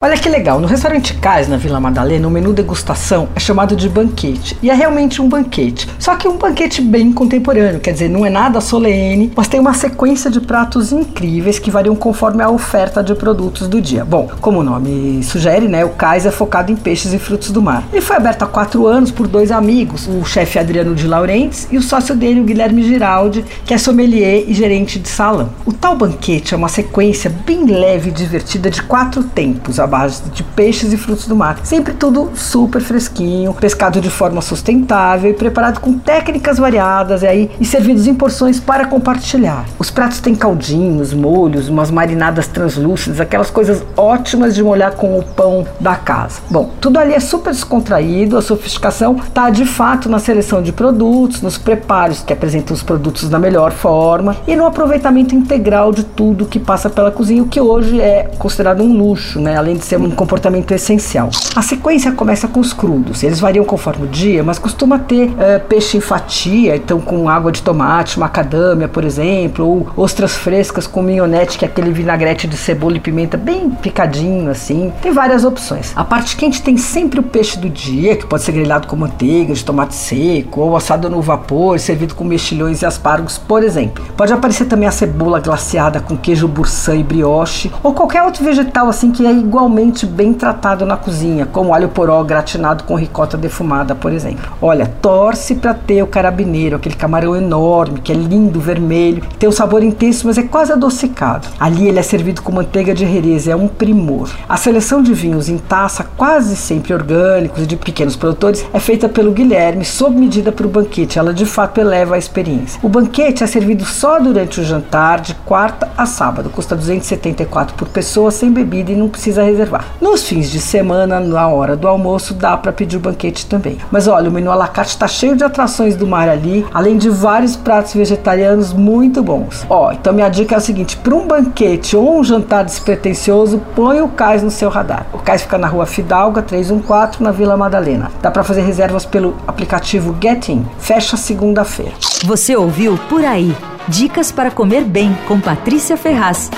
Olha que legal, no restaurante Cais, na Vila Madalena, o menu degustação é chamado de banquete. E é realmente um banquete. Só que um banquete bem contemporâneo, quer dizer, não é nada solene, mas tem uma sequência de pratos incríveis que variam conforme a oferta de produtos do dia. Bom, como o nome sugere, né, o Cais é focado em peixes e frutos do mar. Ele foi aberto há quatro anos por dois amigos, o chefe Adriano de Laurentes e o sócio dele, o Guilherme Giraldi, que é sommelier e gerente de salão. O tal banquete é uma sequência bem leve e divertida de quatro tempos, base de peixes e frutos do mar. Sempre tudo super fresquinho, pescado de forma sustentável e preparado com técnicas variadas e, aí, e servidos em porções para compartilhar. Os pratos têm caldinhos, molhos, umas marinadas translúcidas, aquelas coisas ótimas de molhar com o pão da casa. Bom, tudo ali é super descontraído, a sofisticação está de fato na seleção de produtos, nos preparos que apresentam os produtos da melhor forma e no aproveitamento integral de tudo que passa pela cozinha, o que hoje é considerado um luxo, né? Além ser um comportamento essencial. A sequência começa com os crudos, eles variam conforme o dia, mas costuma ter uh, peixe em fatia, então com água de tomate, macadâmia, por exemplo, ou ostras frescas com minhonete, que é aquele vinagrete de cebola e pimenta bem picadinho assim. Tem várias opções. A parte quente tem sempre o peixe do dia, que pode ser grelhado com manteiga, de tomate seco, ou assado no vapor, servido com mexilhões e aspargos, por exemplo. Pode aparecer também a cebola glaciada com queijo burçã e brioche, ou qualquer outro vegetal assim que é igualmente bem tratado na cozinha, como alho poró gratinado com ricota defumada, por exemplo. Olha, torce para ter o carabineiro, aquele camarão enorme, que é lindo, vermelho, tem um sabor intenso, mas é quase adocicado. Ali ele é servido com manteiga de herês, é um primor. A seleção de vinhos em taça, quase sempre orgânicos e de pequenos produtores, é feita pelo Guilherme, sob medida para o banquete. Ela de fato eleva a experiência. O banquete é servido só durante o jantar, de quarta a sábado. Custa 274 por pessoa, sem bebida e não precisa reservar. Nos fins de semana, na hora do almoço, dá para pedir o banquete também. Mas olha, o menu à la carte está cheio de atrações do mar ali, além de vários pratos vegetarianos muito bons. Ó, então minha dica é o seguinte: para um banquete ou um jantar despretensioso, põe o cais no seu radar. O cais fica na rua Fidalga 314, na Vila Madalena. Dá para fazer reservas pelo aplicativo Getin. Fecha segunda-feira. Você ouviu Por Aí. Dicas para comer bem com Patrícia Ferraz.